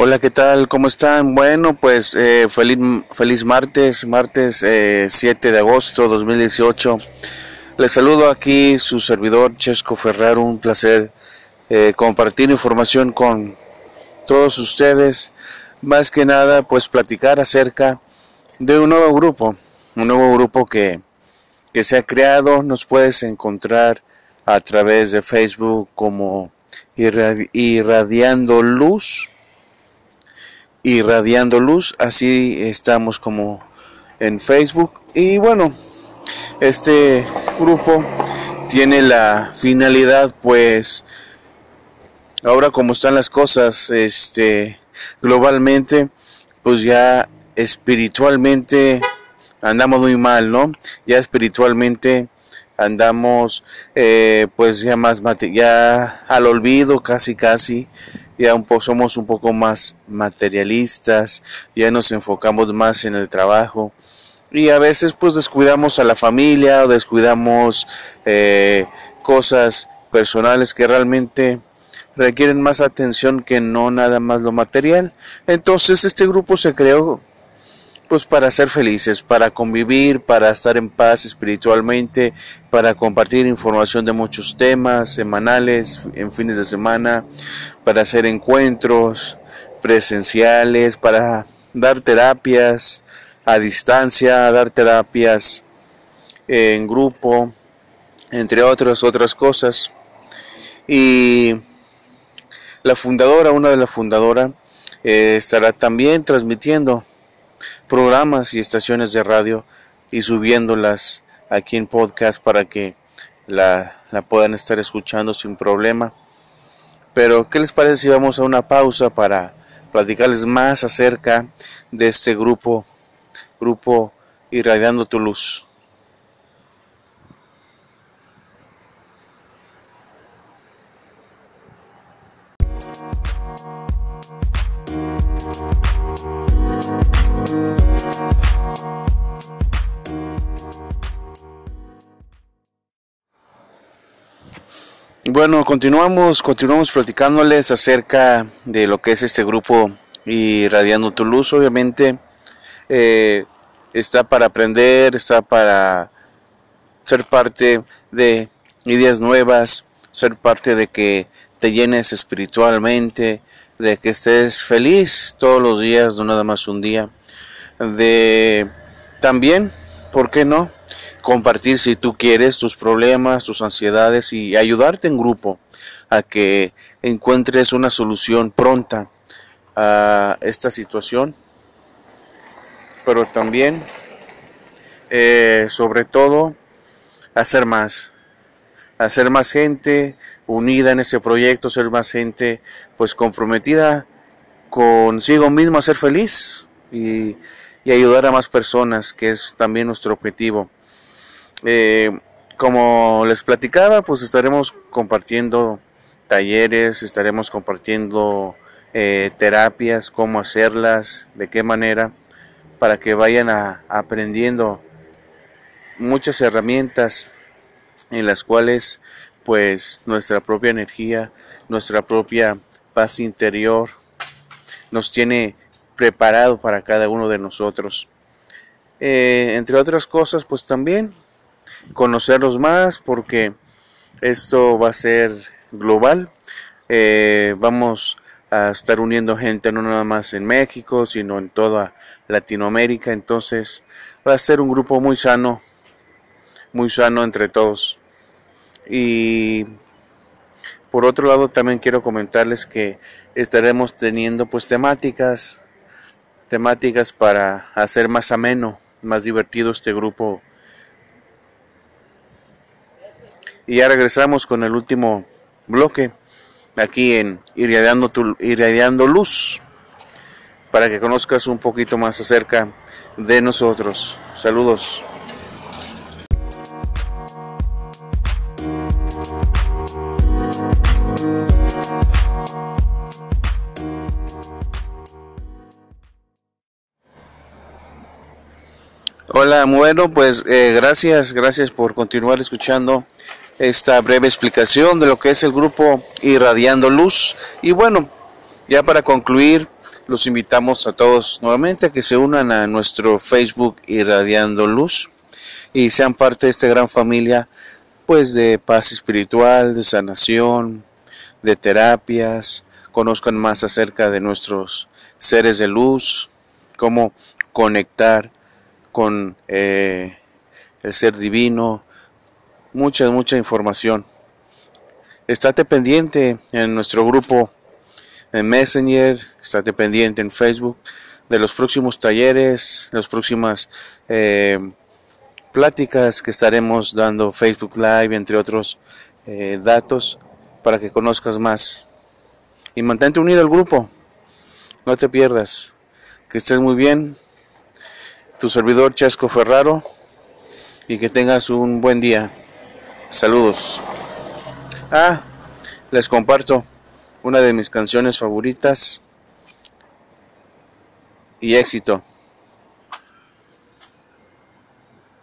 Hola, ¿qué tal? ¿Cómo están? Bueno, pues eh, feliz, feliz martes, martes eh, 7 de agosto 2018. Les saludo aquí su servidor Chesco Ferrer, un placer eh, compartir información con todos ustedes. Más que nada, pues platicar acerca de un nuevo grupo, un nuevo grupo que, que se ha creado. Nos puedes encontrar a través de Facebook como Irradiando Luz irradiando luz. Así estamos como en Facebook. Y bueno este grupo tiene la finalidad pues ahora como están las cosas este globalmente pues ya espiritualmente andamos muy mal no ya espiritualmente andamos eh, pues ya más ya al olvido casi casi ya un poco, somos un poco más materialistas, ya nos enfocamos más en el trabajo y a veces pues descuidamos a la familia o descuidamos eh, cosas personales que realmente requieren más atención que no nada más lo material. Entonces este grupo se creó pues para ser felices, para convivir, para estar en paz espiritualmente, para compartir información de muchos temas semanales, en fines de semana, para hacer encuentros presenciales, para dar terapias a distancia, dar terapias en grupo, entre otras otras cosas. Y la fundadora, una de las fundadoras, eh, estará también transmitiendo programas y estaciones de radio y subiéndolas aquí en podcast para que la, la puedan estar escuchando sin problema. Pero, ¿qué les parece si vamos a una pausa para platicarles más acerca de este grupo, grupo Irradiando tu Luz? Bueno, continuamos, continuamos platicándoles acerca de lo que es este grupo Irradiando tu Luz. Obviamente eh, está para aprender, está para ser parte de ideas nuevas, ser parte de que te llenes espiritualmente, de que estés feliz todos los días, no nada más un día, de también, ¿por qué no? Compartir si tú quieres tus problemas, tus ansiedades y ayudarte en grupo a que encuentres una solución pronta a esta situación. Pero también, eh, sobre todo, hacer más, hacer más gente unida en ese proyecto, ser más gente pues comprometida consigo mismo a ser feliz y ayudar a más personas, que es también nuestro objetivo. Eh, como les platicaba, pues estaremos compartiendo talleres, estaremos compartiendo eh, terapias, cómo hacerlas, de qué manera, para que vayan aprendiendo muchas herramientas en las cuales pues nuestra propia energía, nuestra propia paz interior nos tiene preparado para cada uno de nosotros. Eh, entre otras cosas, pues también conocerlos más porque esto va a ser global. Eh, vamos a estar uniendo gente no nada más en México, sino en toda Latinoamérica. Entonces va a ser un grupo muy sano, muy sano entre todos. Y por otro lado también quiero comentarles que estaremos teniendo pues temáticas, temáticas para hacer más ameno, más divertido este grupo Y ya regresamos con el último bloque aquí en Irradiando, Irradiando Luz para que conozcas un poquito más acerca de nosotros. Saludos. Hola, bueno, pues eh, gracias, gracias por continuar escuchando esta breve explicación de lo que es el grupo Irradiando Luz. Y bueno, ya para concluir, los invitamos a todos nuevamente a que se unan a nuestro Facebook Irradiando Luz y sean parte de esta gran familia pues de paz espiritual, de sanación, de terapias, conozcan más acerca de nuestros seres de luz, cómo conectar con eh, el ser divino, mucha, mucha información. Estate pendiente en nuestro grupo en Messenger, estate pendiente en Facebook de los próximos talleres, las próximas eh, pláticas que estaremos dando Facebook Live, entre otros eh, datos, para que conozcas más. Y mantente unido al grupo, no te pierdas. Que estés muy bien. Tu servidor Chesco Ferraro y que tengas un buen día. Saludos. Ah, les comparto una de mis canciones favoritas y éxito.